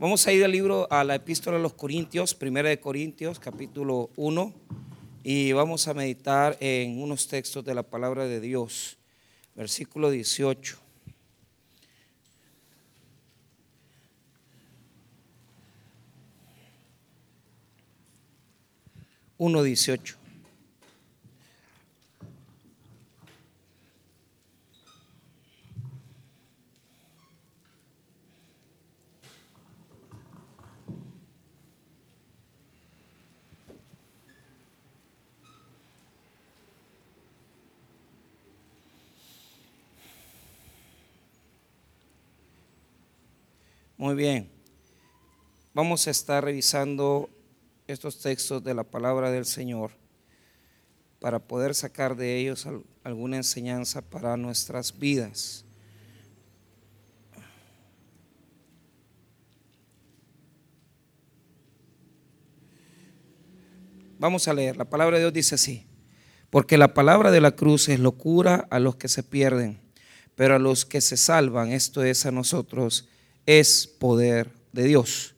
Vamos a ir al libro, a la epístola de los Corintios, primera de Corintios, capítulo 1, y vamos a meditar en unos textos de la palabra de Dios, versículo 18. Uno dieciocho. Muy bien. Vamos a estar revisando estos textos de la palabra del Señor para poder sacar de ellos alguna enseñanza para nuestras vidas. Vamos a leer. La palabra de Dios dice así. Porque la palabra de la cruz es locura a los que se pierden, pero a los que se salvan, esto es a nosotros, es poder de Dios.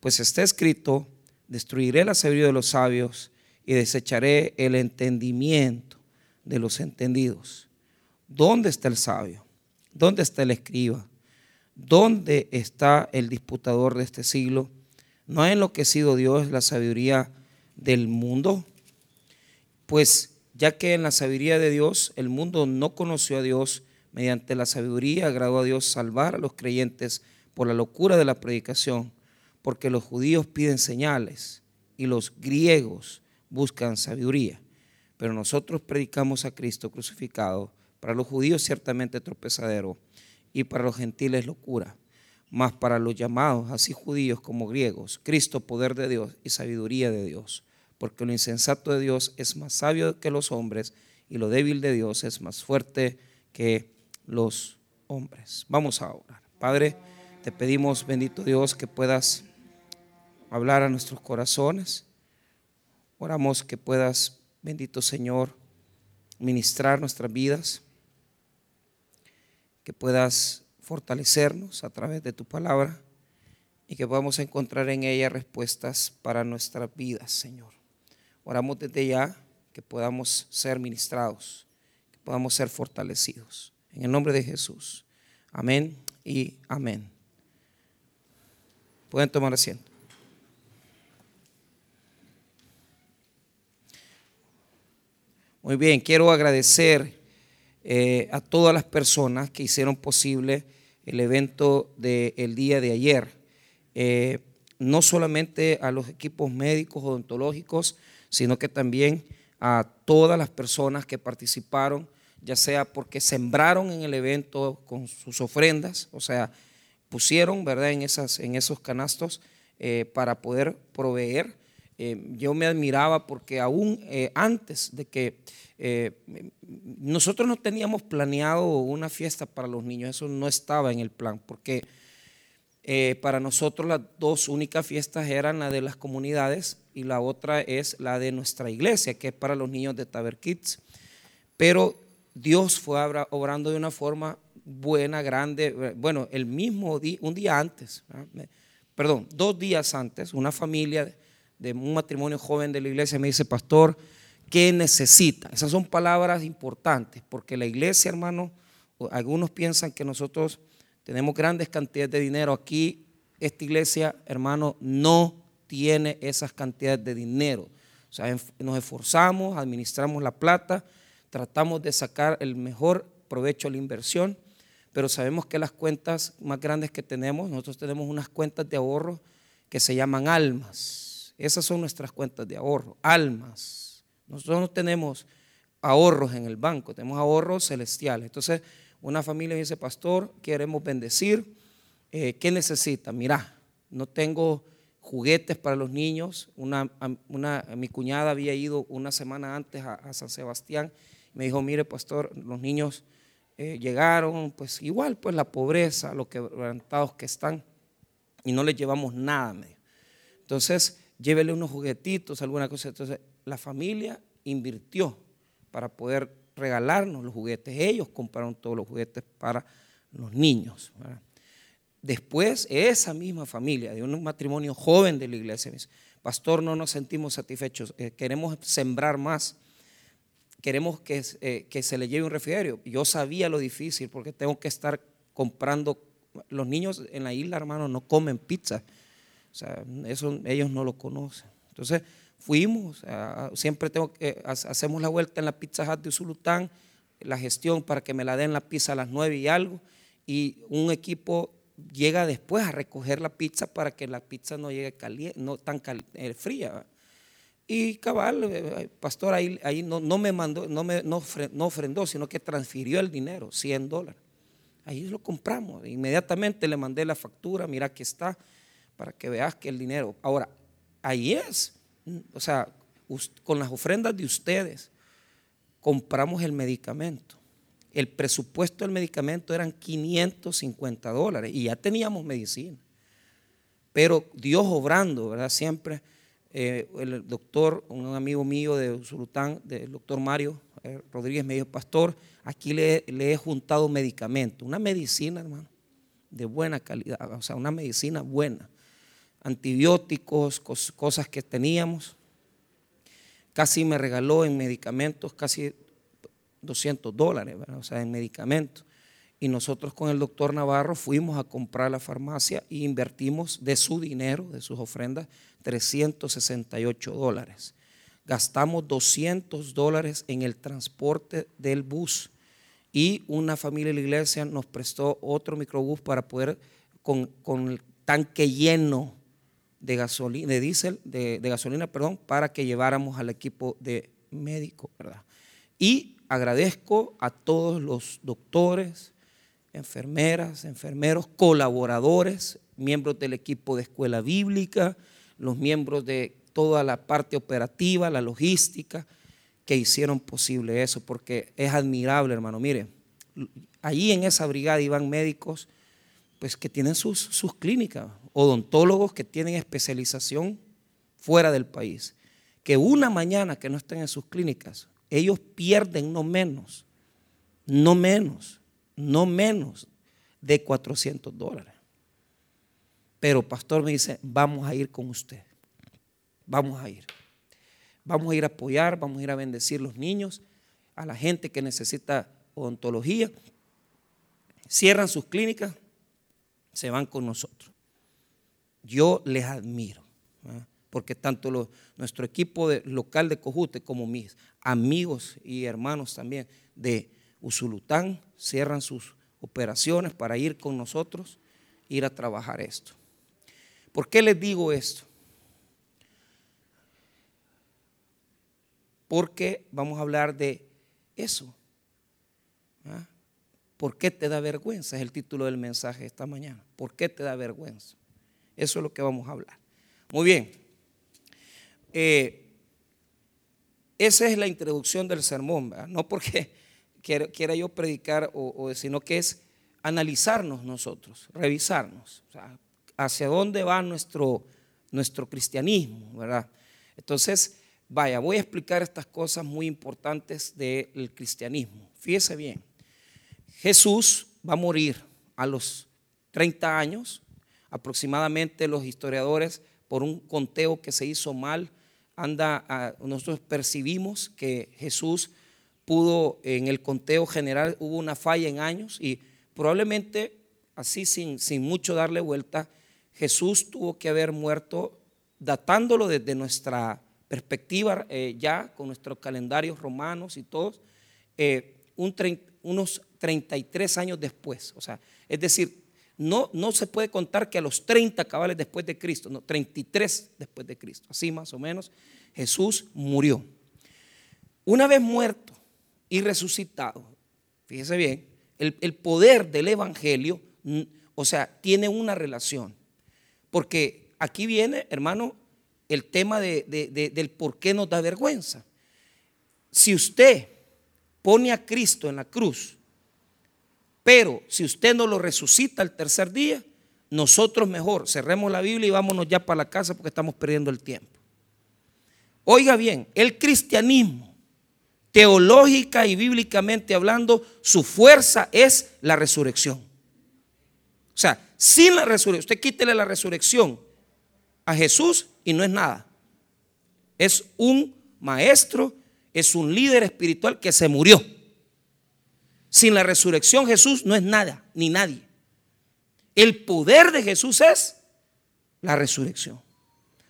Pues está escrito, destruiré la sabiduría de los sabios y desecharé el entendimiento de los entendidos. ¿Dónde está el sabio? ¿Dónde está el escriba? ¿Dónde está el disputador de este siglo? ¿No ha enloquecido Dios la sabiduría del mundo? Pues ya que en la sabiduría de Dios el mundo no conoció a Dios, mediante la sabiduría agradó a Dios salvar a los creyentes por la locura de la predicación, porque los judíos piden señales y los griegos buscan sabiduría. Pero nosotros predicamos a Cristo crucificado, para los judíos ciertamente tropezadero y para los gentiles locura, mas para los llamados, así judíos como griegos, Cristo poder de Dios y sabiduría de Dios, porque lo insensato de Dios es más sabio que los hombres y lo débil de Dios es más fuerte que los hombres. Vamos a orar. Padre, te pedimos, bendito Dios, que puedas hablar a nuestros corazones. Oramos que puedas, bendito Señor, ministrar nuestras vidas, que puedas fortalecernos a través de tu palabra y que podamos encontrar en ella respuestas para nuestras vidas, Señor. Oramos desde ya que podamos ser ministrados, que podamos ser fortalecidos. En el nombre de Jesús. Amén y amén. Pueden tomar asiento. Muy bien, quiero agradecer eh, a todas las personas que hicieron posible el evento del día de ayer. Eh, no solamente a los equipos médicos odontológicos, sino que también a todas las personas que participaron, ya sea porque sembraron en el evento con sus ofrendas, o sea, pusieron, ¿verdad?, en, esas, en esos canastos eh, para poder proveer. Eh, yo me admiraba porque aún eh, antes de que nosotros no teníamos planeado una fiesta para los niños, eso no estaba en el plan, porque para nosotros las dos únicas fiestas eran la de las comunidades y la otra es la de nuestra iglesia, que es para los niños de Taber Kids. Pero Dios fue obrando de una forma buena, grande. Bueno, el mismo día, un día antes, perdón, dos días antes, una familia de un matrimonio joven de la iglesia me dice, pastor, ¿qué necesita? Esas son palabras importantes, porque la iglesia, hermano, algunos piensan que nosotros tenemos grandes cantidades de dinero. Aquí, esta iglesia, hermano, no tiene esas cantidades de dinero. O sea, nos esforzamos, administramos la plata, tratamos de sacar el mejor provecho a la inversión pero sabemos que las cuentas más grandes que tenemos, nosotros tenemos unas cuentas de ahorro que se llaman almas. Esas son nuestras cuentas de ahorro, almas. Nosotros no tenemos ahorros en el banco, tenemos ahorros celestiales. Entonces, una familia dice, pastor, queremos bendecir, eh, ¿qué necesita? Mira, no tengo juguetes para los niños. Una, una, mi cuñada había ido una semana antes a, a San Sebastián. Me dijo, mire, pastor, los niños eh, llegaron, pues igual, pues la pobreza, los quebrantados que están, y no les llevamos nada. Entonces, llévele unos juguetitos, alguna cosa. Entonces, la familia invirtió para poder regalarnos los juguetes. Ellos compraron todos los juguetes para los niños. después esa misma familia, de un matrimonio joven de la iglesia, dice, pastor, no nos sentimos satisfechos, eh, queremos sembrar más, queremos que, eh, que se le lleve un refrigerio. Yo sabía lo difícil porque tengo que estar comprando, los niños en la isla, hermano, no comen pizza, o sea, eso ellos no lo conocen. Entonces, fuimos, siempre tengo que, hacemos la vuelta en la Pizza Hut de Usulután, la gestión para que me la den la pizza a las nueve y algo, y un equipo llega después a recoger la pizza para que la pizza no llegue caliente, no tan eh, fría. Y cabal, eh, eh, pastor ahí, ahí no, no, me mandó, no me no, ofrendó, sino que transfirió el dinero, 100 dólares. Ahí lo compramos. Inmediatamente le mandé la factura, mira que está, para que veas que el dinero. Ahora, ahí es o sea, con las ofrendas de ustedes, compramos el medicamento. El presupuesto del medicamento eran 550 dólares y ya teníamos medicina. Pero Dios obrando, ¿verdad? Siempre eh, el doctor, un amigo mío de Usulután, del doctor Mario eh, Rodríguez, medio pastor, aquí le, le he juntado medicamento, una medicina, hermano, de buena calidad, o sea, una medicina buena antibióticos, cosas que teníamos. Casi me regaló en medicamentos casi 200 dólares, o sea, en medicamentos. Y nosotros con el doctor Navarro fuimos a comprar la farmacia y invertimos de su dinero, de sus ofrendas, 368 dólares. Gastamos 200 dólares en el transporte del bus y una familia de la iglesia nos prestó otro microbús para poder, con, con el tanque lleno, de gasolina, de diésel, de, gasolina, perdón, para que lleváramos al equipo de médico, ¿verdad? Y agradezco a todos los doctores, enfermeras, enfermeros, colaboradores, miembros del equipo de escuela bíblica, los miembros de toda la parte operativa, la logística, que hicieron posible eso, porque es admirable, hermano. Mire, allí en esa brigada iban médicos, pues que tienen sus, sus clínicas, odontólogos que tienen especialización fuera del país, que una mañana que no estén en sus clínicas, ellos pierden no menos, no menos, no menos de 400 dólares. Pero pastor me dice, vamos a ir con usted, vamos a ir. Vamos a ir a apoyar, vamos a ir a bendecir los niños, a la gente que necesita odontología. Cierran sus clínicas, se van con nosotros yo les admiro, porque tanto nuestro equipo local de Cojute como mis amigos y hermanos también de Usulután cierran sus operaciones para ir con nosotros, ir a trabajar esto. ¿Por qué les digo esto? Porque vamos a hablar de eso. ¿Por qué te da vergüenza? Es el título del mensaje esta mañana. ¿Por qué te da vergüenza? Eso es lo que vamos a hablar. Muy bien. Eh, esa es la introducción del sermón, no porque quiera, yo predicar, o, sino que es analizarnos nosotros, revisarnos, hacia dónde va nuestro, nuestro cristianismo, ¿verdad? Entonces, vaya, voy a explicar estas cosas muy importantes del cristianismo. Fíjese bien, Jesús va a morir a los 30 años, aproximadamente los historiadores, por un conteo que se hizo mal, anda nosotros percibimos que Jesús pudo, en el conteo general hubo una falla en años y probablemente así sin, sin mucho darle vuelta, Jesús tuvo que haber muerto, datándolo desde nuestra perspectiva eh, ya, con nuestros calendarios romanos y todos, eh, unos 33 años después. O sea, es decir, no, no se puede contar que a los 30 cabales después de Cristo, no, 33 después de Cristo, así más o menos, Jesús murió. Una vez muerto y resucitado, fíjese bien, el, poder del Evangelio, o sea, tiene una relación. Porque aquí viene, hermano, el tema del por qué nos da vergüenza. Si usted pone a Cristo en la cruz, pero si usted no lo resucita el tercer día, nosotros mejor cerremos la Biblia y vámonos ya para la casa porque estamos perdiendo el tiempo. Oiga bien, el cristianismo, teológica y bíblicamente hablando, su fuerza es la resurrección. O sea, sin la resurrección, usted quítele la resurrección a Jesús y no es nada. Es un maestro, es un líder espiritual que se murió. Sin la resurrección Jesús no es nada, ni nadie. El poder de Jesús es la resurrección.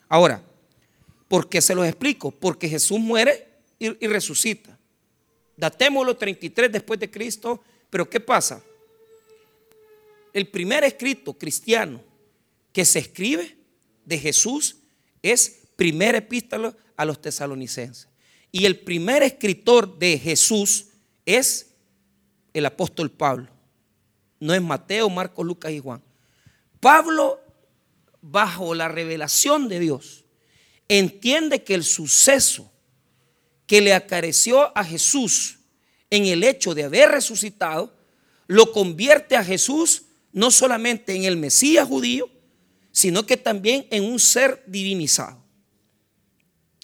Ahora, ¿por qué se los explico? Porque Jesús muere y, y resucita. Datémoslo 33 después de Cristo, pero ¿qué pasa? El primer escrito cristiano que se escribe de Jesús es primer epístola a los tesalonicenses. Y el primer escritor de Jesús es el apóstol Pablo. No es Mateo, Marcos, Lucas y Juan. Pablo, bajo la revelación de Dios, entiende que el suceso que le acareció a Jesús en el hecho de haber resucitado, lo convierte a Jesús no solamente en el Mesías judío, sino que también en un ser divinizado.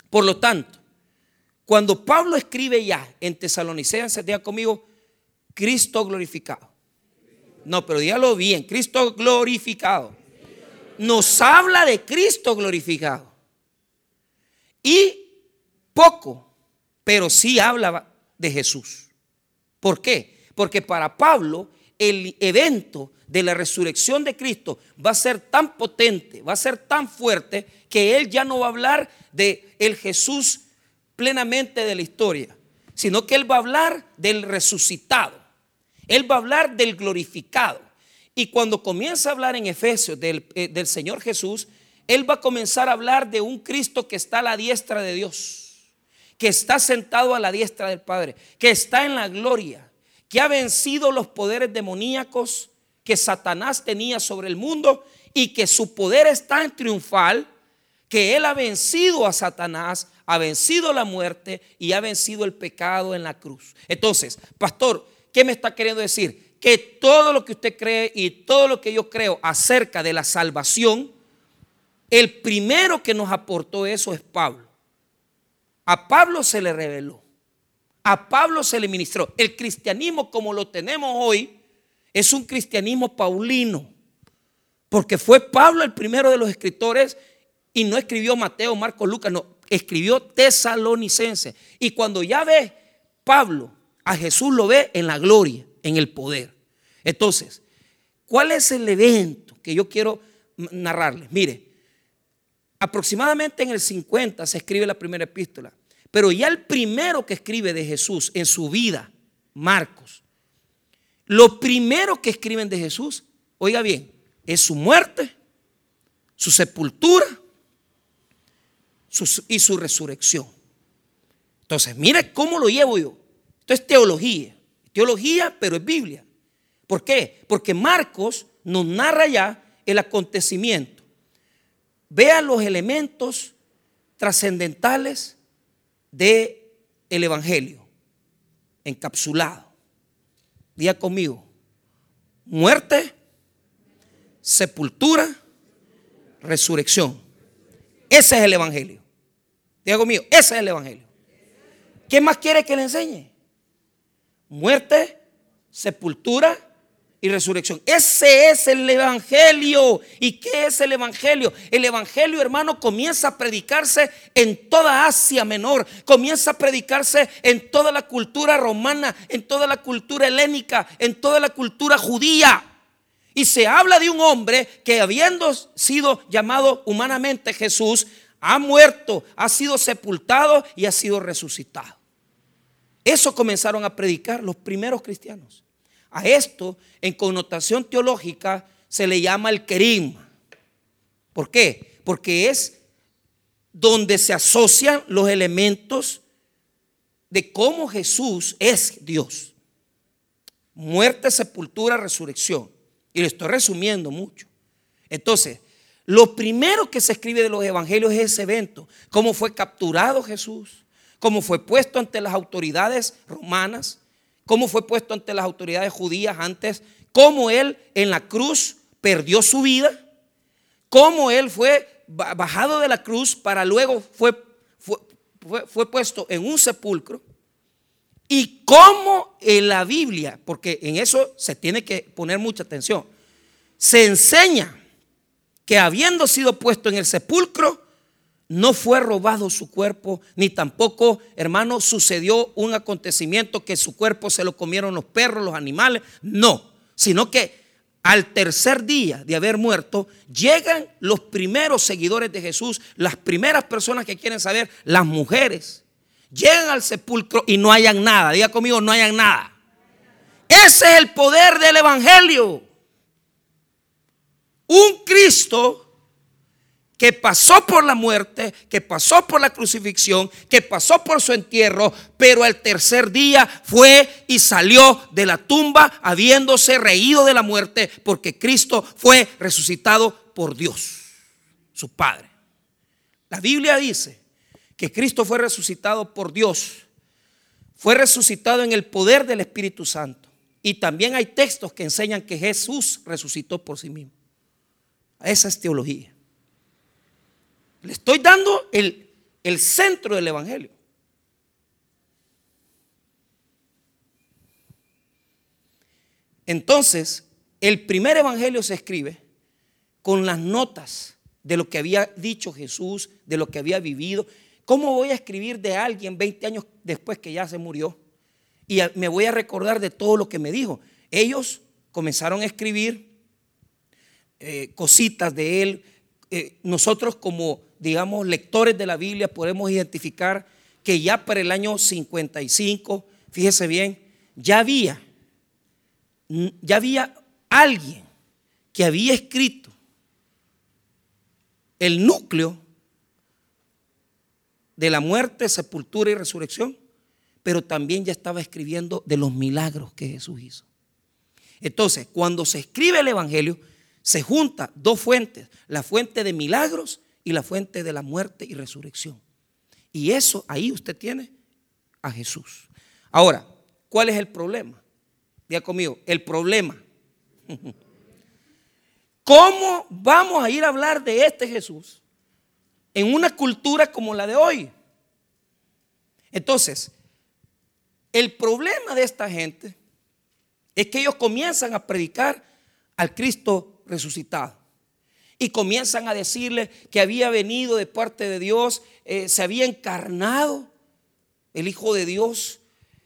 Por lo tanto, cuando Pablo escribe ya en Tesalonicenses, diga conmigo, Cristo glorificado. No, pero dígalo bien, Cristo glorificado. Nos habla de Cristo glorificado. Y poco, pero sí habla de Jesús. ¿Por qué? Porque para Pablo el evento de la resurrección de Cristo va a ser tan potente, va a ser tan fuerte que él ya no va a hablar de el Jesús plenamente de la historia, sino que él va a hablar del resucitado. Él va a hablar del glorificado. Y cuando comienza a hablar en Efesios del, eh, del Señor Jesús, él va a comenzar a hablar de un Cristo que está a la diestra de Dios, que está sentado a la diestra del Padre, que está en la gloria que ha vencido los poderes demoníacos que Satanás tenía sobre el mundo y que su poder es tan triunfal que él ha vencido a Satanás, ha vencido la muerte y ha vencido el pecado en la cruz. Entonces, pastor, ¿qué me está queriendo decir? Que todo lo que usted cree y todo lo que yo creo acerca de la salvación, el primero que nos aportó eso es Pablo. A Pablo se le reveló. A Pablo se le ministró. El cristianismo como lo tenemos hoy es un cristianismo paulino. Porque fue Pablo el primero de los escritores y no escribió Mateo, Marcos, Lucas, no, escribió tesalonicense. Y cuando ya ve Pablo, a Jesús lo ve en la gloria, en el poder. Entonces, ¿cuál es el evento que yo quiero narrarles? Mire, aproximadamente en el 50 se escribe la primera epístola. Pero ya el primero que escribe de Jesús en su vida, Marcos, lo primero que escriben de Jesús, oiga bien, es su muerte, su sepultura y su resurrección. Entonces, mire cómo lo llevo yo. Esto es teología. Teología, pero es Biblia. ¿Por qué? Porque Marcos nos narra ya el acontecimiento. Vea los elementos trascendentales de el evangelio encapsulado. Día conmigo. Muerte, sepultura, resurrección. Ese es el evangelio. Diga conmigo, ese es el evangelio. ¿Qué más quiere que le enseñe? Muerte, sepultura y resurrección. Ese es el Evangelio. ¿Y qué es el Evangelio? El Evangelio, hermano, comienza a predicarse en toda Asia Menor, comienza a predicarse en toda la cultura romana, en toda la cultura helénica, en toda la cultura judía. Y se habla de un hombre que habiendo sido llamado humanamente Jesús, ha muerto, ha sido sepultado y ha sido resucitado. Eso comenzaron a predicar los primeros cristianos. A esto, en connotación teológica, se le llama el querigma. ¿Por qué? Porque es donde se asocian los elementos de cómo Jesús es Dios. Muerte, sepultura, resurrección. Y lo estoy resumiendo mucho. Entonces, lo primero que se escribe de los evangelios es ese evento. Cómo fue capturado Jesús, cómo fue puesto ante las autoridades romanas, cómo fue puesto ante las autoridades judías antes, cómo él en la cruz perdió su vida, cómo él fue bajado de la cruz para luego fue, fue, puesto en un sepulcro. Y cómo en la Biblia, porque en eso se tiene que poner mucha atención, se enseña que habiendo sido puesto en el sepulcro, no fue robado su cuerpo, ni tampoco, hermano, sucedió un acontecimiento que su cuerpo se lo comieron los perros, los animales. No, sino que al tercer día de haber muerto, llegan los primeros seguidores de Jesús, las primeras personas que quieren saber, las mujeres. Llegan al sepulcro y no hayan nada. Diga conmigo, no hayan nada. Ese es el poder del Evangelio. Un Cristo que pasó por la muerte, que pasó por la crucifixión, que pasó por su entierro, pero el tercer día fue y salió de la tumba habiéndose reído de la muerte, porque Cristo fue resucitado por Dios, su Padre. La Biblia dice que Cristo fue resucitado por Dios, fue resucitado en el poder del Espíritu Santo. Y también hay textos que enseñan que Jesús resucitó por sí mismo. Esa es teología. Le estoy dando el, el centro del Evangelio. Entonces, el primer Evangelio se escribe con las notas de lo que había dicho Jesús, de lo que había vivido. ¿Cómo voy a escribir de alguien 20 años después que ya se murió? Y me voy a recordar de todo lo que me dijo. Ellos comenzaron a escribir eh, cositas de él. Eh, nosotros como digamos, lectores de la Biblia, podemos identificar que ya para el año 55, fíjese bien, ya había, ya había alguien que había escrito el núcleo de la muerte, sepultura y resurrección, pero también ya estaba escribiendo de los milagros que Jesús hizo. Entonces, cuando se escribe el Evangelio, se junta dos fuentes, la fuente de milagros y la fuente de la muerte y resurrección. Y eso ahí usted tiene a Jesús. Ahora, ¿cuál es el problema? Diga conmigo, el problema. ¿Cómo vamos a ir a hablar de este Jesús en una cultura como la de hoy? Entonces, el problema de esta gente es que ellos comienzan a predicar al Cristo resucitado y comienzan a decirle que había venido de parte de Dios, eh, se había encarnado el Hijo de Dios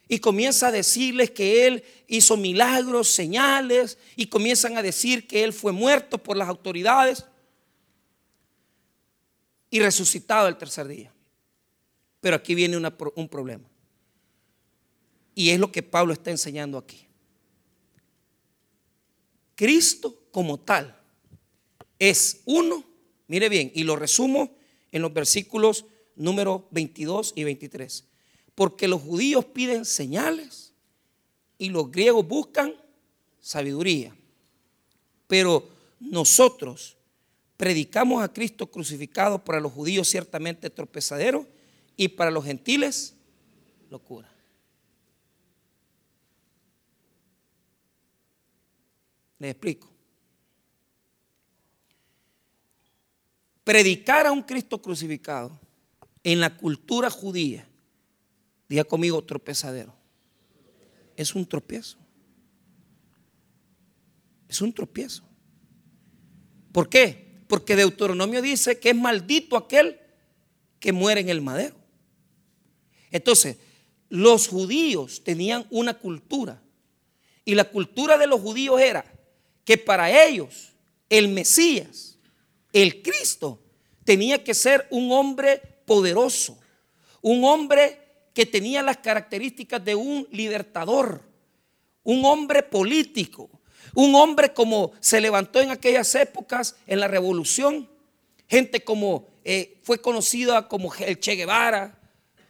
y comienza a decirles que Él hizo milagros, señales y comienzan a decir que Él fue muerto por las autoridades y resucitado el tercer día. Pero aquí viene un problema. Y es lo que Pablo está enseñando aquí. Cristo como tal es uno, mire bien, y lo resumo en los versículos número 22 y 23. Porque los judíos piden señales y los griegos buscan sabiduría. Pero nosotros predicamos a Cristo crucificado para los judíos ciertamente tropezadero y para los gentiles locura. Les explico. Predicar a un Cristo crucificado en la cultura judía, diga conmigo tropezadero, es un tropiezo. Es un tropiezo. ¿Por qué? Porque Deuteronomio dice que es maldito aquel que muere en el madero. Entonces, los judíos tenían una cultura. Y la cultura de los judíos era que para ellos el Mesías el Cristo tenía que ser un hombre poderoso, un hombre que tenía las características de un libertador, un hombre político, un hombre como se levantó en aquellas épocas en la revolución, gente como eh, fue conocida como el Che Guevara,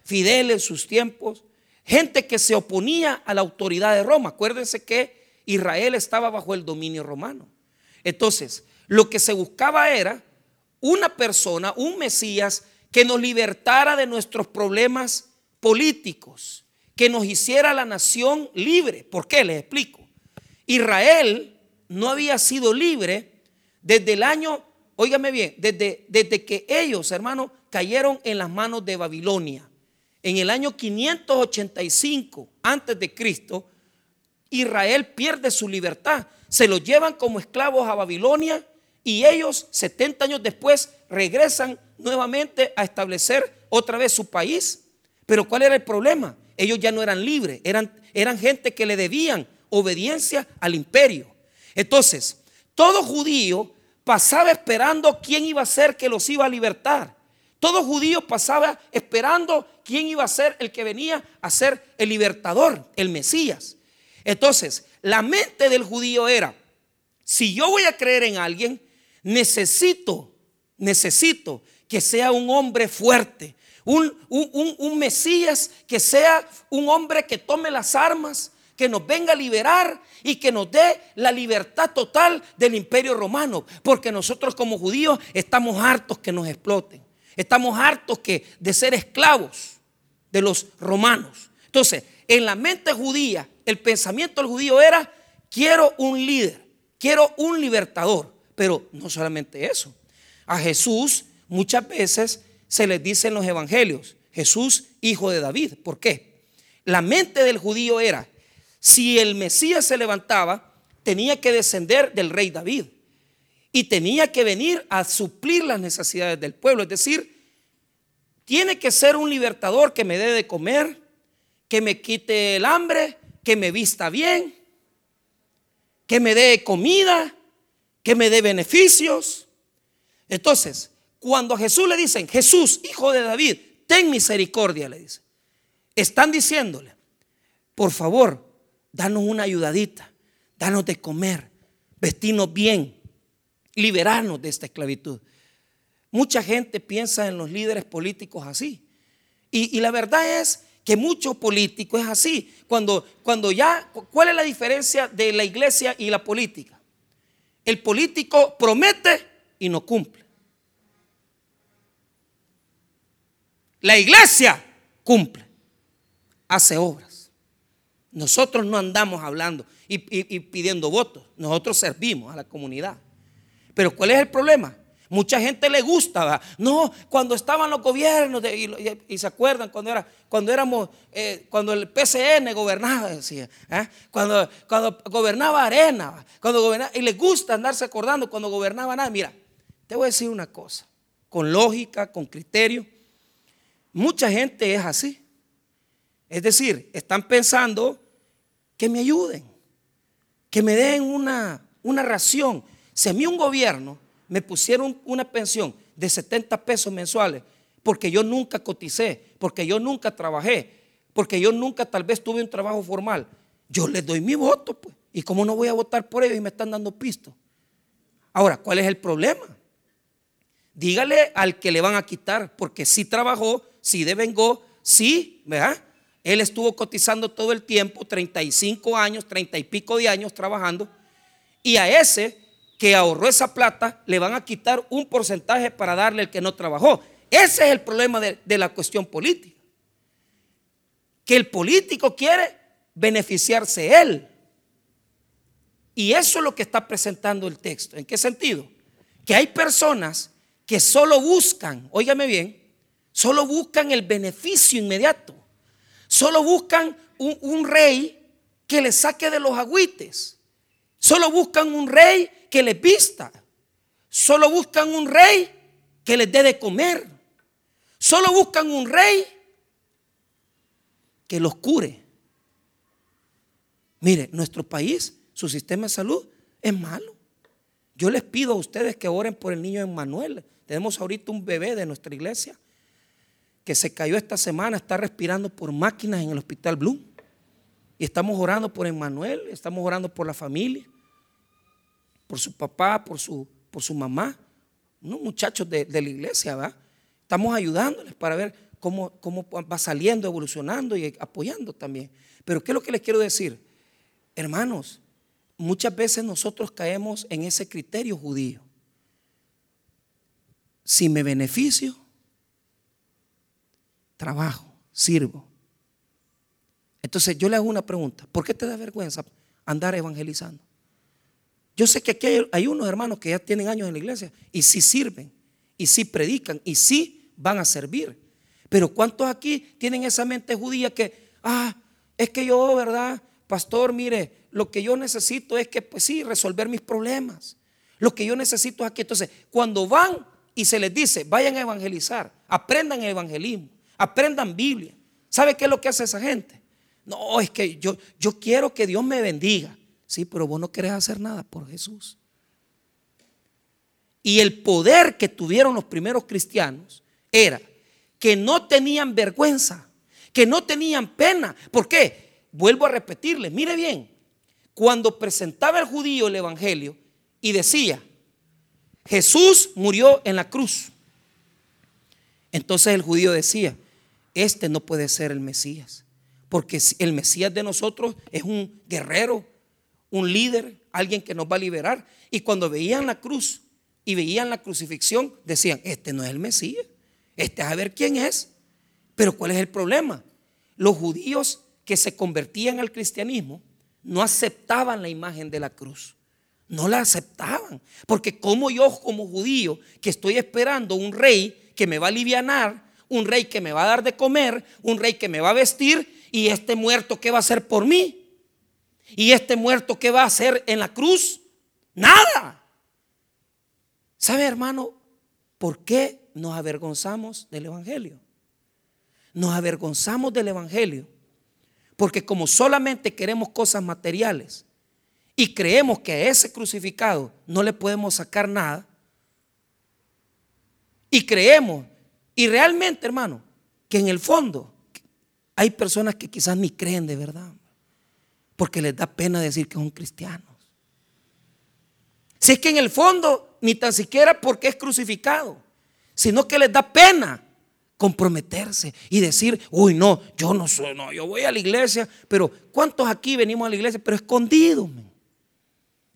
Fidel en sus tiempos, gente que se oponía a la autoridad de Roma. Acuérdense que Israel estaba bajo el dominio romano. Entonces, lo que se buscaba era una persona, un Mesías, que nos libertara de nuestros problemas políticos, que nos hiciera la nación libre. ¿Por qué? Les explico. Israel no había sido libre desde el año, óigame bien, desde, desde que ellos, hermanos, cayeron en las manos de Babilonia. En el año 585 antes de Cristo, Israel pierde su libertad. Se los llevan como esclavos a Babilonia y ellos 70 años después regresan nuevamente a establecer otra vez su país. Pero ¿cuál era el problema? Ellos ya no eran libres, eran, eran gente que le debían obediencia al imperio. Entonces, todo judío pasaba esperando quién iba a ser que los iba a libertar. Todo judío pasaba esperando quién iba a ser el que venía a ser el libertador, el Mesías. Entonces, la mente del judío era, si yo voy a creer en alguien, necesito, necesito que sea un hombre fuerte, un, un, Mesías que sea un hombre que tome las armas, que nos venga a liberar y que nos dé la libertad total del imperio romano. Porque nosotros como judíos estamos hartos que nos exploten. Estamos hartos que, de ser esclavos de los romanos. Entonces, en la mente judía, el pensamiento del judío era, quiero un líder, quiero un libertador. Pero no solamente eso. A Jesús muchas veces se les dice en los evangelios, Jesús hijo de David. ¿Por qué? La mente del judío era, si el Mesías se levantaba, tenía que descender del rey David y tenía que venir a suplir las necesidades del pueblo. Es decir, tiene que ser un libertador que me dé de comer, que me quite el hambre, que me vista bien, que me dé comida, que me dé beneficios. Entonces, cuando a Jesús le dicen, Jesús, hijo de David, ten misericordia, le dice. Están diciéndole, por favor, danos una ayudadita, danos de comer, vestirnos bien, liberarnos de esta esclavitud. Mucha gente piensa en los líderes políticos así. Y, la verdad es que mucho político es así. Cuando, cuando ya, ¿cuál es la diferencia de la iglesia y la política? El político promete y no cumple. La iglesia cumple, hace obras. Nosotros no andamos hablando y, pidiendo votos, nosotros servimos a la comunidad. Pero ¿cuál es el problema? Mucha gente le gusta, no, cuando estaban los gobiernos y, se acuerdan cuando era, cuando éramos, eh, cuando el PCN gobernaba, decía, ¿eh? cuando, cuando gobernaba Arena, cuando gobernaba, y les gusta andarse acordando cuando gobernaba nada. Mira, te voy a decir una cosa, con lógica, con criterio. Mucha gente es así. Es decir, están pensando que me ayuden, que me den una, una ración. Si a mí un gobierno me pusieron una pensión de 70 pesos mensuales, porque yo nunca coticé, porque yo nunca trabajé, porque yo nunca tal vez tuve un trabajo formal, yo les doy mi voto, pues. ¿Y cómo no voy a votar por ellos y me están dando pisto? Ahora, ¿cuál es el problema? Dígale al que le van a quitar, porque si trabajó, sí devengó, sí, ¿verdad? Él estuvo cotizando todo el tiempo, 35 años, 30 y pico de años trabajando, y a ese que ahorró esa plata le van a quitar un porcentaje para darle el que no trabajó. Ese es el problema de, de la cuestión política. Que el político quiere beneficiarse él. Y eso es lo que está presentando el texto. ¿En qué sentido? Que hay personas que solo buscan, óigame bien, Solo buscan el beneficio inmediato. Solo buscan un, rey que les saque de los agüites. Solo buscan un rey que les vista. Solo buscan un rey que les dé de comer. Solo buscan un rey que los cure. Mire, nuestro país, su sistema de salud es malo. Yo les pido a ustedes que oren por el niño Emmanuel. Tenemos ahorita un bebé de nuestra iglesia que se cayó esta semana, está respirando por máquinas en el hospital Blue. Y estamos orando por Emmanuel, estamos orando por la familia, por su papá, por su, por su mamá, unos muchachos de, la iglesia, ¿va? Estamos ayudándoles para ver cómo, cómo va saliendo, evolucionando y apoyando también. Pero ¿qué es lo que les quiero decir? Hermanos, muchas veces nosotros caemos en ese criterio judío. Si me beneficio, trabajo, sirvo. Entonces yo le hago una pregunta, ¿por qué te da vergüenza andar evangelizando? Yo sé que aquí hay, unos hermanos que ya tienen años en la iglesia y sí sirven, y sí predican, y sí van a servir. Pero ¿cuántos aquí tienen esa mente judía que, ah, es que yo, ¿verdad? Pastor, mire, lo que yo necesito es que, pues sí, resolver mis problemas. Lo que yo necesito es aquí. Entonces, cuando van y se les dice, vayan a evangelizar, aprendan el evangelismo, aprendan Biblia. ¿Sabe qué es lo que hace esa gente? No, es que yo, yo quiero que Dios me bendiga. Sí, pero vos no querés hacer nada por Jesús. Y el poder que tuvieron los primeros cristianos era que no tenían vergüenza, que no tenían pena. ¿Por qué? Vuelvo a repetirles, mire bien, cuando presentaba el judío el Evangelio y decía, Jesús murió en la cruz. Entonces el judío decía, este no puede ser el Mesías, porque el Mesías de nosotros es un guerrero, un líder, alguien que nos va a liberar. Y cuando veían la cruz y veían la crucifixión, decían, este no es el Mesías, este es a ver quién es. Pero ¿cuál es el problema? Los judíos que se convertían al cristianismo no aceptaban la imagen de la cruz. No la aceptaban. Porque como yo como judío que estoy esperando un rey que me va a alivianar, un rey que me va a dar de comer, un rey que me va a vestir y este muerto ¿qué va a hacer por mí? ¿Y este muerto qué va a hacer en la cruz? Nada. ¿Sabe hermano por qué nos avergonzamos del Evangelio? Nos avergonzamos del Evangelio porque como solamente queremos cosas materiales y creemos que a ese crucificado no le podemos sacar nada, y creemos, y realmente hermano, que en el fondo hay personas que quizás ni creen de verdad, porque les da pena decir que son cristianos. Si es que en el fondo ni tan siquiera porque es crucificado, sino que les da pena comprometerse y decir, uy, no, yo no soy, no, yo voy a la iglesia, pero ¿cuántos aquí venimos a la iglesia? Pero escondidos,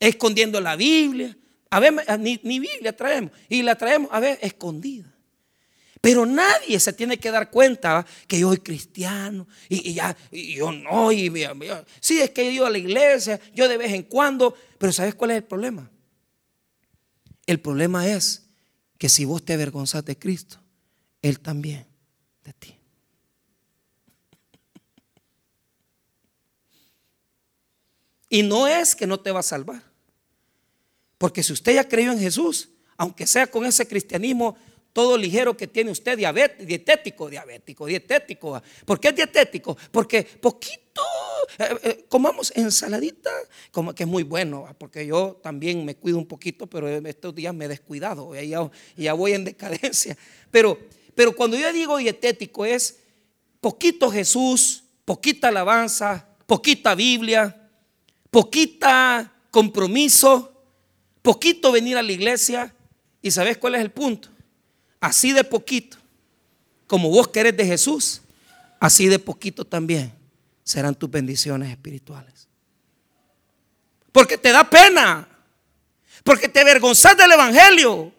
escondiendo la Biblia. A ver, ni, Biblia traemos, y la traemos, a ver, escondida. Pero nadie se tiene que dar cuenta que yo soy cristiano y, ya, yo no. Y, sí, es que he ido a la iglesia, yo de vez en cuando. Pero ¿sabes cuál es el problema? El problema es que si vos te avergonzás de Cristo, él también de ti. Y no es que no te va a salvar. Porque si usted ya creyó en Jesús, aunque sea con ese cristianismo todo ligero que tiene usted, dietético, diabético, dietético. ¿Por qué es dietético? Porque poquito, eh, eh, comamos ensaladita, como que es muy bueno, porque yo también me cuido un poquito, pero estos días me he descuidado, ya, ya voy en decadencia. Pero pero cuando yo digo dietético es poquito Jesús, poquita alabanza, poquita Biblia, poquita compromiso, poquito venir a la iglesia. ¿Y sabes cuál es el punto? Así de poquito, como vos querés de Jesús, así de poquito también serán tus bendiciones espirituales. Porque te da pena, porque te avergonzás del Evangelio,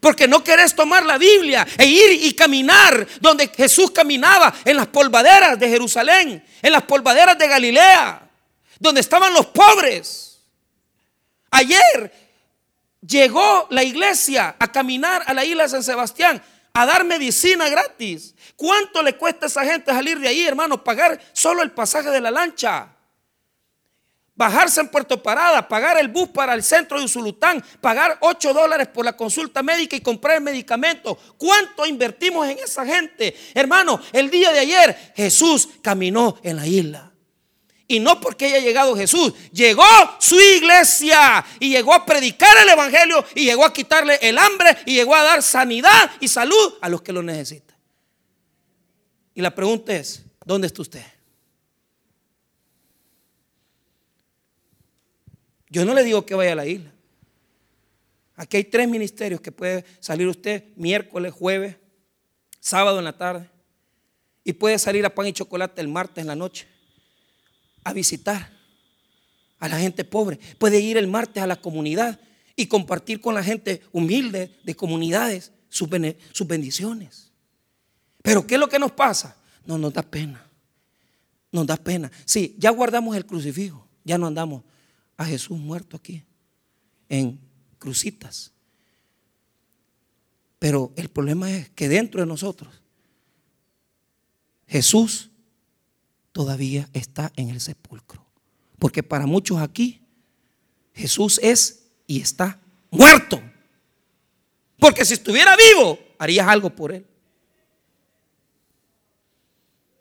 porque no querés tomar la Biblia e ir y caminar donde Jesús caminaba, en las polvaderas de Jerusalén, en las polvaderas de Galilea, donde estaban los pobres. Ayer llegó la iglesia a caminar a la isla de San Sebastián a dar medicina gratis. ¿Cuánto le cuesta a esa gente salir de ahí, hermano? Pagar solo el pasaje de la lancha bajarse en Puerto Parada, pagar el bus para el centro de Usulután, pagar 8 dólares por la consulta médica y comprar el medicamento. ¿Cuánto invertimos en esa gente? Hermano, el día de ayer Jesús caminó en la isla. Y no porque haya llegado Jesús, llegó su iglesia y llegó a predicar el Evangelio y llegó a quitarle el hambre y llegó a dar sanidad y salud a los que lo necesitan. Y la pregunta es, ¿dónde está usted? Yo no le digo que vaya a la isla. Aquí hay tres ministerios que puede salir usted miércoles, jueves, sábado en la tarde. Y puede salir a pan y chocolate el martes en la noche a visitar a la gente pobre. Puede ir el martes a la comunidad y compartir con la gente humilde de comunidades sus, bendiciones. Pero ¿qué es lo que nos pasa? No nos da pena. Nos da pena. Sí, ya guardamos el crucifijo. Ya no andamos a Jesús muerto aquí, en crucitas. Pero el problema es que dentro de nosotros, Jesús todavía está en el sepulcro. Porque para muchos aquí Jesús es y está muerto. Porque si estuviera vivo, harías algo por él.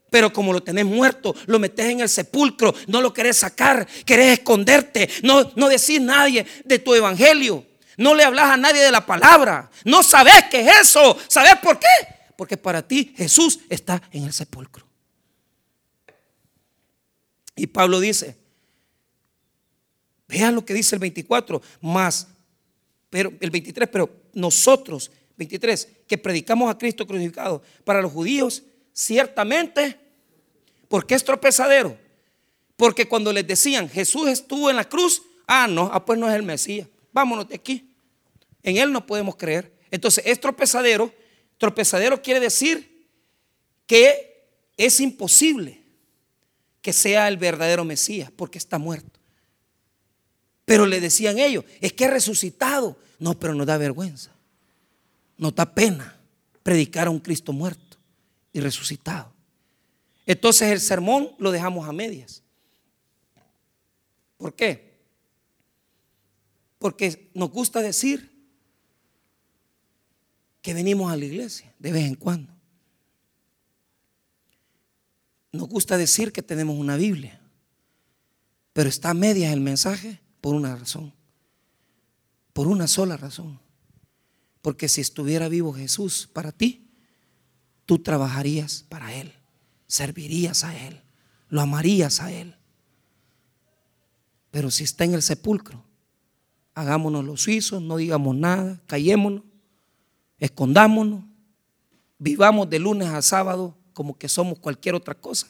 Pero como lo tenés muerto, lo metes en el sepulcro, no lo querés sacar, querés esconderte, no, no decís nadie de tu evangelio, no le hablas a nadie de la palabra, no sabes qué es eso, ¿sabes por qué? Porque para ti Jesús está en el sepulcro. Y Pablo dice, vean lo que dice el 24, más, pero el 23, pero nosotros, 23, que predicamos a Cristo crucificado, para los judíos, ciertamente ¿Por qué es tropezadero? Porque cuando les decían Jesús estuvo en la cruz, ah, no, ah, pues no es el Mesías. Vámonos de aquí. En él no podemos creer. Entonces es tropezadero. Tropezadero quiere decir que es imposible que sea el verdadero Mesías porque está muerto. Pero le decían ellos, es que ha resucitado. No, pero nos da vergüenza. Nos da pena predicar a un Cristo muerto y resucitado. Entonces el sermón lo dejamos a medias. ¿Por qué? Porque nos gusta decir que venimos a la iglesia de vez en cuando. Nos gusta decir que tenemos una Biblia, pero está a medias el mensaje por una razón, por una sola razón. Porque si estuviera vivo Jesús para ti, tú trabajarías para Él servirías a Él, lo amarías a Él. Pero si está en el sepulcro, hagámonos los suizos, no digamos nada, callémonos, escondámonos, vivamos de lunes a sábado como que somos cualquier otra cosa.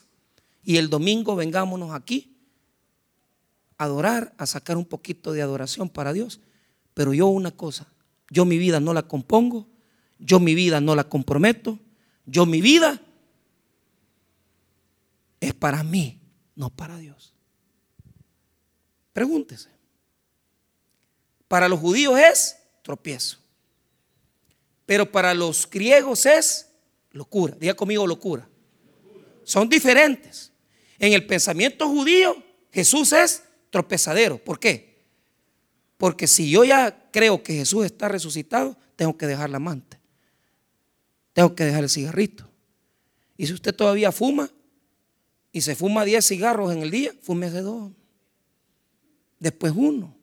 Y el domingo vengámonos aquí a adorar, a sacar un poquito de adoración para Dios. Pero yo una cosa, yo mi vida no la compongo, yo mi vida no la comprometo, yo mi vida es para mí, no para Dios. Pregúntese. Para los judíos es tropiezo. Pero para los griegos es locura. Diga conmigo locura. Son diferentes. En el pensamiento judío, Jesús es tropezadero. ¿Por qué? Porque si yo ya creo que Jesús está resucitado, tengo que dejar la amante. Tengo que dejar el cigarrito. Y si usted todavía fuma, y se fuma 10 cigarros en el día, fúmese dos. Después uno.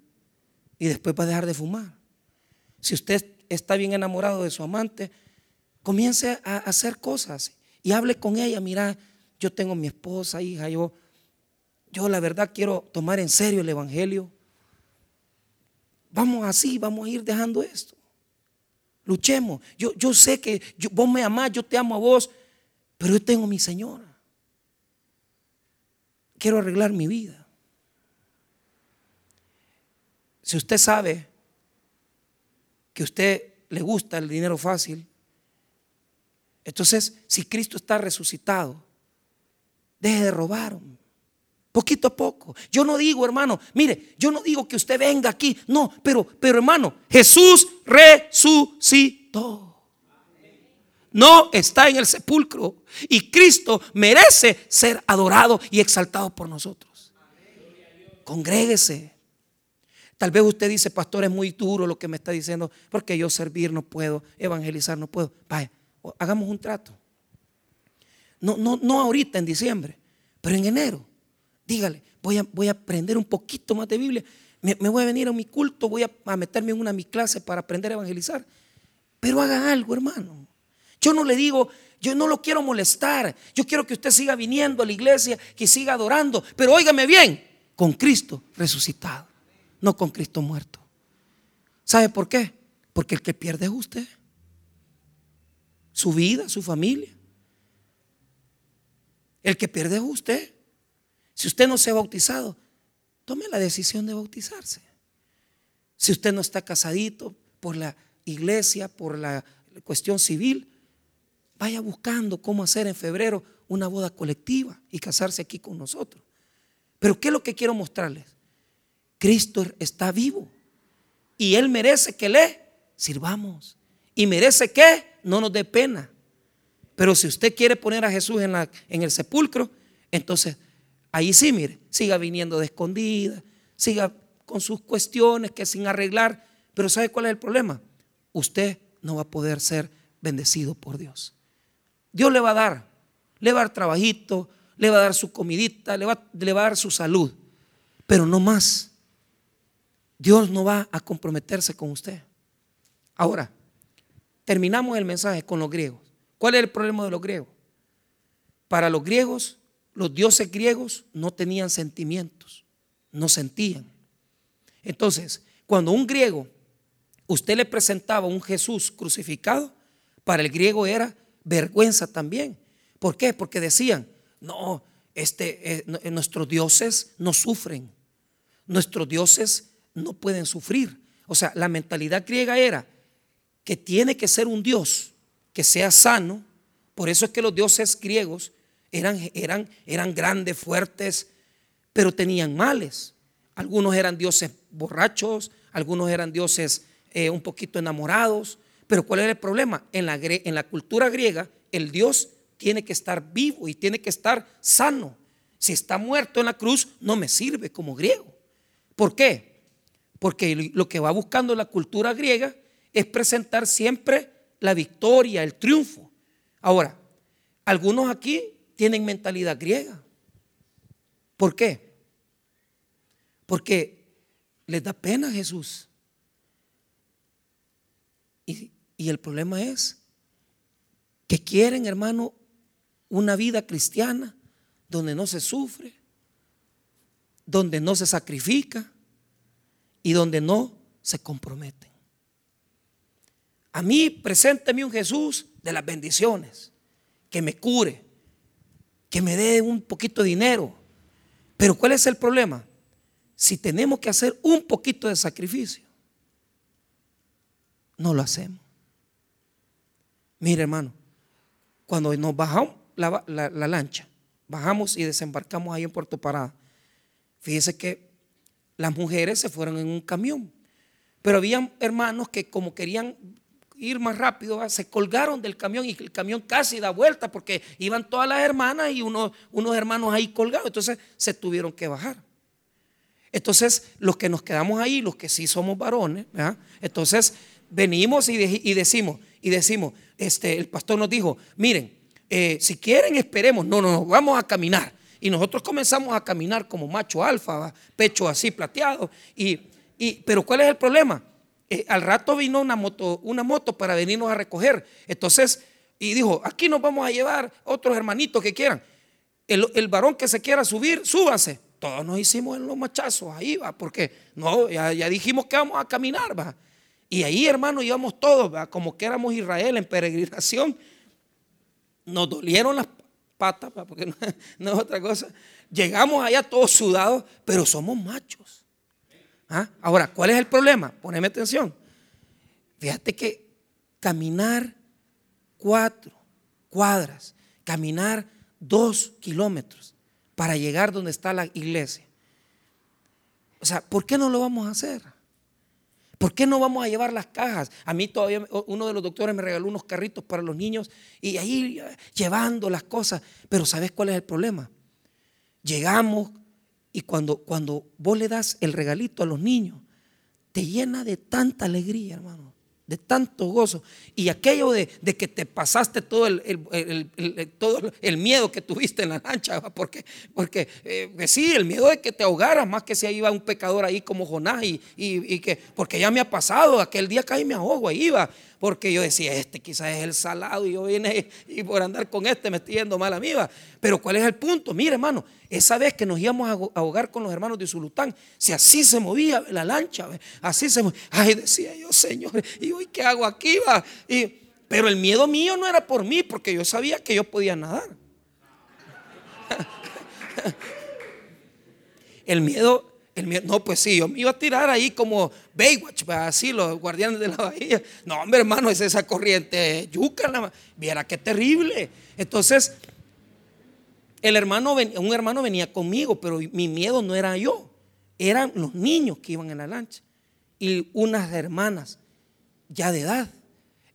Y después va a dejar de fumar. Si usted está bien enamorado de su amante, comience a hacer cosas y hable con ella. Mira, yo tengo mi esposa, hija, yo, yo la verdad quiero tomar en serio el Evangelio. Vamos así, vamos a ir dejando esto. Luchemos. Yo, yo sé que vos me amás, yo te amo a vos, pero yo tengo mi Señora quiero arreglar mi vida. Si usted sabe que a usted le gusta el dinero fácil, entonces si Cristo está resucitado, deje de robar. Poquito a poco. Yo no digo, hermano, mire, yo no digo que usted venga aquí, no, pero, pero hermano, Jesús resucitó no está en el sepulcro. Y Cristo merece ser adorado y exaltado por nosotros. Congréguese. Tal vez usted dice, pastor, es muy duro lo que me está diciendo, porque yo servir no puedo, evangelizar no puedo. Vaya, hagamos un trato. No, no, no ahorita en diciembre, pero en enero. Dígale, voy a, voy a aprender un poquito más de Biblia. Me, voy a venir a mi culto, voy a, meterme en una de mis clases para aprender a evangelizar. Pero haga algo, hermano. Yo no le digo, yo no lo quiero molestar. Yo quiero que usted siga viniendo a la iglesia, que siga adorando. Pero óigame bien, con Cristo resucitado, no con Cristo muerto. ¿Sabe por qué? Porque el que pierde es usted. Su vida, su familia. El que pierde es usted. Si usted no se ha bautizado, tome la decisión de bautizarse. Si usted no está casadito por la iglesia, por la cuestión civil, vaya buscando cómo hacer en febrero una boda colectiva y casarse aquí con nosotros. Pero ¿qué es lo que quiero mostrarles? Cristo está vivo y Él merece que le sirvamos y merece que no nos dé pena. Pero si usted quiere poner a Jesús en, la, en el sepulcro, entonces Ahí sí, mire, siga viniendo de escondida, siga con sus cuestiones que sin arreglar. Pero ¿sabe cuál es el problema? Usted no va a poder ser bendecido por Dios. Dios le va a dar, le va a dar trabajito, le va a dar su comidita, le va, le va a dar su salud, pero no más. Dios no va a comprometerse con usted. Ahora, terminamos el mensaje con los griegos. ¿Cuál es el problema de los griegos? Para los griegos, los dioses griegos no tenían sentimientos, no sentían. Entonces, cuando un griego, usted le presentaba un Jesús crucificado, para el griego era vergüenza también. ¿Por qué? Porque decían, no, este, eh, eh, nuestros dioses no sufren, nuestros dioses no pueden sufrir. O sea, la mentalidad griega era que tiene que ser un Dios que sea sano. Por eso es que los dioses griegos eran, eran, eran grandes, fuertes, pero tenían males. Algunos eran dioses borrachos, algunos eran dioses eh, un poquito enamorados. Pero ¿cuál era el problema? En la, en la cultura griega, el Dios tiene que estar vivo y tiene que estar sano. Si está muerto en la cruz, no me sirve como griego. ¿Por qué? Porque lo que va buscando la cultura griega es presentar siempre la victoria, el triunfo. Ahora, algunos aquí tienen mentalidad griega. ¿Por qué? Porque les da pena a Jesús. Y, y, el problema es que quieren, hermano, una vida cristiana donde no se sufre, donde no se sacrifica, y donde no se comprometen. A mí, presénteme un Jesús de las bendiciones, que me cure, que me dé un poquito de dinero. Pero ¿cuál es el problema? Si tenemos que hacer un poquito de sacrificio, no lo hacemos. Mire, hermano, cuando nos bajamos la, la lancha, bajamos y desembarcamos ahí en Puerto Parada, fíjese que las mujeres se fueron en un camión. Pero habían hermanos que como querían ir más rápido, se colgaron del camión y el camión casi da vuelta porque iban todas las hermanas y unos, unos hermanos ahí colgados. Entonces se tuvieron que bajar. Entonces los que nos quedamos ahí, los que sí somos varones, entonces venimos y, decimos, y decimos, este, el pastor nos dijo, miren, eh, si quieren esperemos, no, no, vamos a caminar. Y nosotros comenzamos a caminar como macho alfa, pecho así plateado. Y, pero ¿cuál es el problema? Eh, al rato vino una moto, una moto para venirnos a recoger. Entonces, y dijo, aquí nos vamos a llevar otros hermanitos que quieran. El, varón que se quiera subir, súbanse. Todos nos hicimos en los machazos, ahí va, porque no, ya, dijimos que vamos a caminar, va. Y ahí, hermano, íbamos todos, ¿va? como que éramos Israel en peregrinación. Nos dolieron las, patas, porque no, es otra cosa. Llegamos allá todos sudados, pero somos machos. ¿Ah? Ahora, ¿cuál es el problema? Poneme atención. Fíjate que caminar cuatro cuadras, caminar dos kilómetros para llegar donde está la iglesia. O sea, ¿por qué no lo vamos a hacer? ¿Por qué no vamos a llevar las cajas? A mí todavía uno de los doctores me regaló unos carritos para los niños y ahí llevando las cosas. Pero ¿sabes cuál es el problema? Llegamos y cuando, cuando vos le das el regalito a los niños, te llena de tanta alegría, hermano de tanto gozo. Y aquello de, que te pasaste todo el, todo el miedo que tuviste en la lancha, porque, porque eh, sí, el miedo de que te ahogaras, más que si ahí iba un pecador ahí como Jonás, y, y, que, porque ya me ha pasado, aquel día caí me ahogo, ahí iba, porque yo decía, este quizás es el salado y yo vine y por andar con este me estoy yendo mal a mí. Pero ¿cuál es el punto? Mire, hermano, esa vez que nos íbamos a ahogar con los hermanos de Zulután, si así se movía la lancha, así se movía, ay, decía yo, Señor, ¿y hoy qué hago aquí? Va? Y, pero el miedo mío no era por mí, porque yo sabía que yo podía nadar. el miedo no, pues sí, yo me iba a tirar ahí como Baywatch, así los guardianes de la bahía. No, hombre, hermano, es esa corriente yuca, viera qué terrible. Entonces, el hermano, un hermano venía conmigo, pero mi miedo no era yo, eran los niños que iban en la lancha y unas hermanas ya de edad.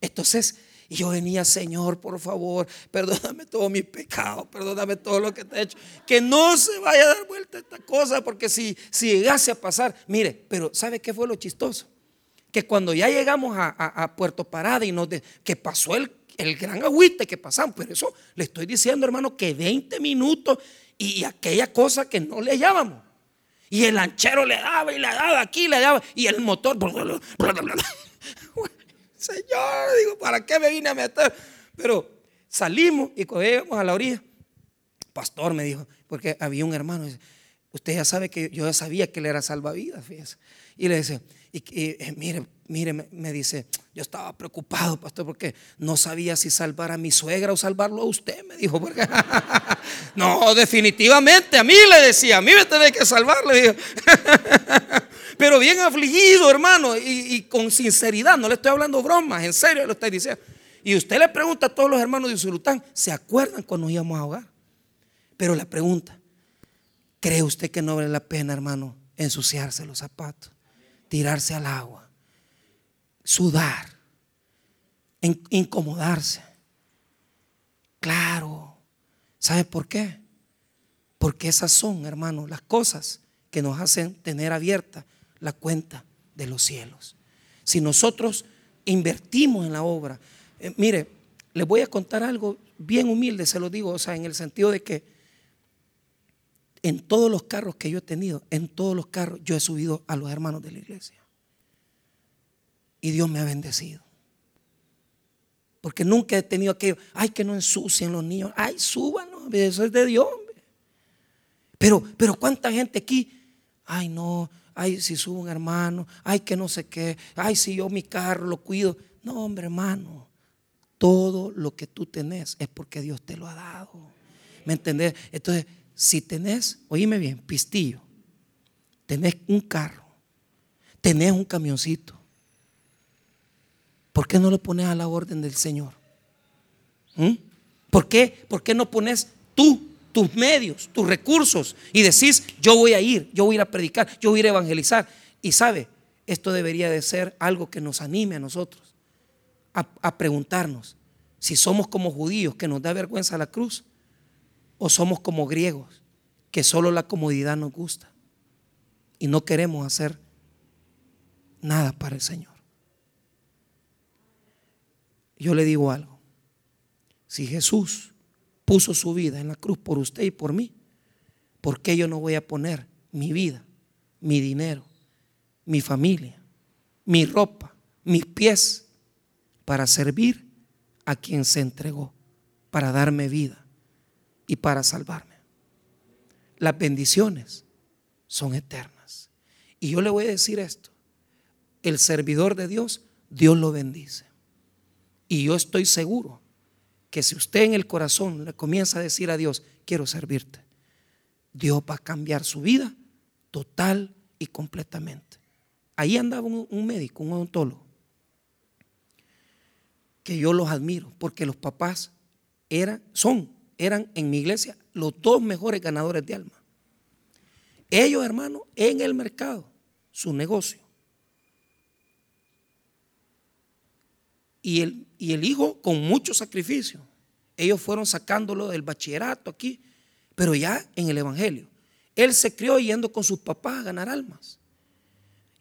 Entonces, Y yo venía, Señor, por favor, perdóname todos mis pecados, perdóname todo lo que te he hecho. Que no se vaya a dar vuelta esta cosa, porque si, si llegase a pasar, mire, pero ¿sabe qué fue lo chistoso? Que cuando ya llegamos a, Puerto Parada y nos de, que pasó el, el gran agüite que pasamos, pero eso le estoy diciendo, hermano, que 20 minutos y aquella cosa que no le hallábamos. Y el lanchero le daba y le daba aquí, le daba, y el motor. Señor, digo, ¿para qué me vine a meter? Pero salimos y cuando llegamos a la orilla, pastor me dijo, porque había un hermano, usted ya sabe que yo ya sabía que él era salvavidas, fíjese. Y le dice, y, eh, mire, mire, me, dice, yo estaba preocupado, pastor, porque no sabía si salvar a mi suegra o salvarlo a usted, me dijo. Porque, no, definitivamente, a mí le decía, a mí me tenés que salvar, le dijo. pero bien afligido, hermano, y, con sinceridad, no le estoy hablando bromas, en serio lo estoy diciendo. Y usted le pregunta a todos los hermanos de Usulután, ¿se acuerdan cuando íbamos a ahogar? Pero la pregunta, ¿cree usted que no vale la pena, hermano, ensuciarse los zapatos, tirarse al agua, sudar, incomodarse? Claro. ¿Sabe por qué? Porque esas son, hermano, las cosas que nos hacen tener abierta la cuenta de los cielos. Si nosotros invertimos en la obra, eh, mire, les voy a contar algo bien humilde, se lo digo, o sea, en el sentido de que en todos los carros que yo he tenido, en todos los carros yo he subido a los hermanos de la iglesia. Y Dios me ha bendecido. Porque nunca he tenido aquello, ay, que no ensucien los niños, ay, súbanos, eso es de Dios. Pero, pero cuánta gente aquí, ay, no, ay, si subo un hermano, ay, que no sé qué, ay, si yo mi carro lo cuido. No, hombre, hermano, todo lo que tú tenés es porque Dios te lo ha dado. ¿Me entendés? Entonces, si tenés, oíme bien, pistillo, tenés un carro, tenés un camioncito, ¿por qué no lo pones a la orden del Señor? ¿Mm? ¿Por qué? ¿Por qué no pones tú tus medios, tus recursos y decís, yo voy a ir, yo voy a ir a predicar, yo voy a ir a evangelizar. Y sabe, esto debería de ser algo que nos anime a nosotros a, preguntarnos si somos como judíos que nos da vergüenza la cruz o somos como griegos que solo la comodidad nos gusta y no queremos hacer nada para el Señor. Yo le digo algo. Si Jesús puso su vida en la cruz por usted y por mí, ¿por qué yo no voy a poner mi vida, mi dinero, mi familia, mi ropa, mis pies para servir a quien se entregó, para darme vida y para salvarme? Las bendiciones son eternas. Y yo le voy a decir esto, el servidor de Dios, Dios lo bendice. Y yo estoy seguro que si usted en el corazón le comienza a decir a Dios, quiero servirte, Dios va a cambiar su vida total y completamente. Ahí andaba un, médico, un odontólogo, que yo los admiro, porque los papás eran, son, eran en mi iglesia los dos mejores ganadores de alma. Ellos, hermanos, en el mercado, su negocio. Y el, y el hijo con mucho sacrificio. Ellos fueron sacándolo del bachillerato aquí, pero ya en el Evangelio. Él se crió yendo con sus papás a ganar almas.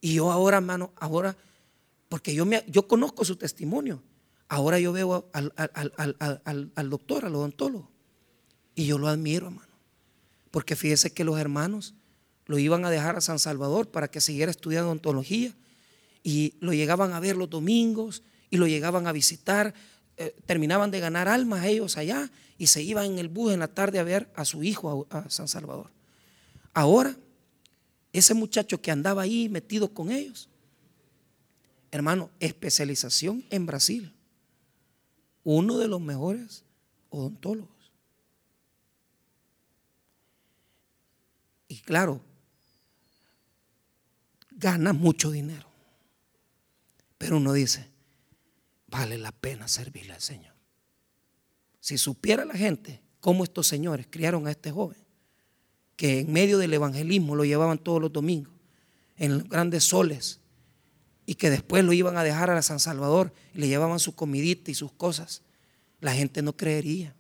Y yo ahora, hermano, ahora, porque yo, me, yo conozco su testimonio, ahora yo veo al, al doctor, al odontólogo, y yo lo admiro, hermano. Porque fíjese que los hermanos lo iban a dejar a San Salvador para que siguiera estudiando odontología y lo llegaban a ver los domingos y lo llegaban a visitar. Eh, terminaban de ganar almas ellos allá y se iban en el bus en la tarde a ver a su hijo a, San Salvador. Ahora, ese muchacho que andaba ahí metido con ellos, hermano, especialización en Brasil, uno de los mejores odontólogos. Y claro, gana mucho dinero. Pero uno dice, vale la pena servirle al Señor. Si supiera la gente cómo estos señores criaron a este joven, que en medio del evangelismo lo llevaban todos los domingos, en los grandes soles, y que después lo iban a dejar a San Salvador y le llevaban su comidita y sus cosas, la gente no creería.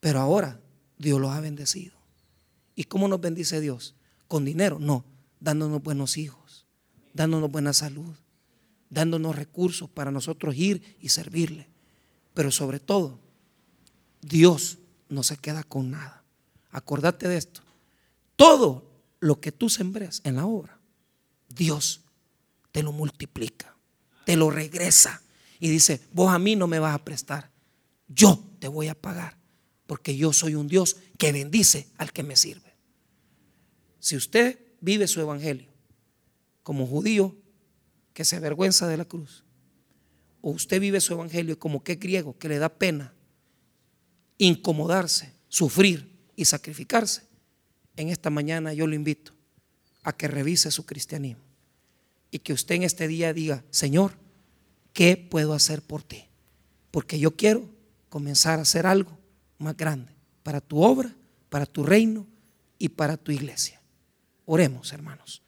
Pero ahora Dios los ha bendecido. ¿Y cómo nos bendice Dios? ¿Con dinero? No, dándonos buenos hijos, dándonos buena salud, dándonos recursos para nosotros ir y servirle. Pero sobre todo, Dios no se queda con nada. Acordate de esto. Todo lo que tú sembres en la obra, Dios te lo multiplica, te lo regresa y dice, vos a mí no me vas a prestar, yo te voy a pagar, porque yo soy un Dios que bendice al que me sirve. Si usted vive su evangelio como judío que se avergüenza de la cruz, o usted vive su evangelio como que griego que le da pena incomodarse, sufrir y sacrificarse, en esta mañana yo lo invito a que revise su cristianismo y que usted en este día diga, Señor, ¿qué puedo hacer por ti? Porque yo quiero comenzar a hacer algo más grande para tu obra, para tu reino y para tu iglesia. Oremos, hermanos.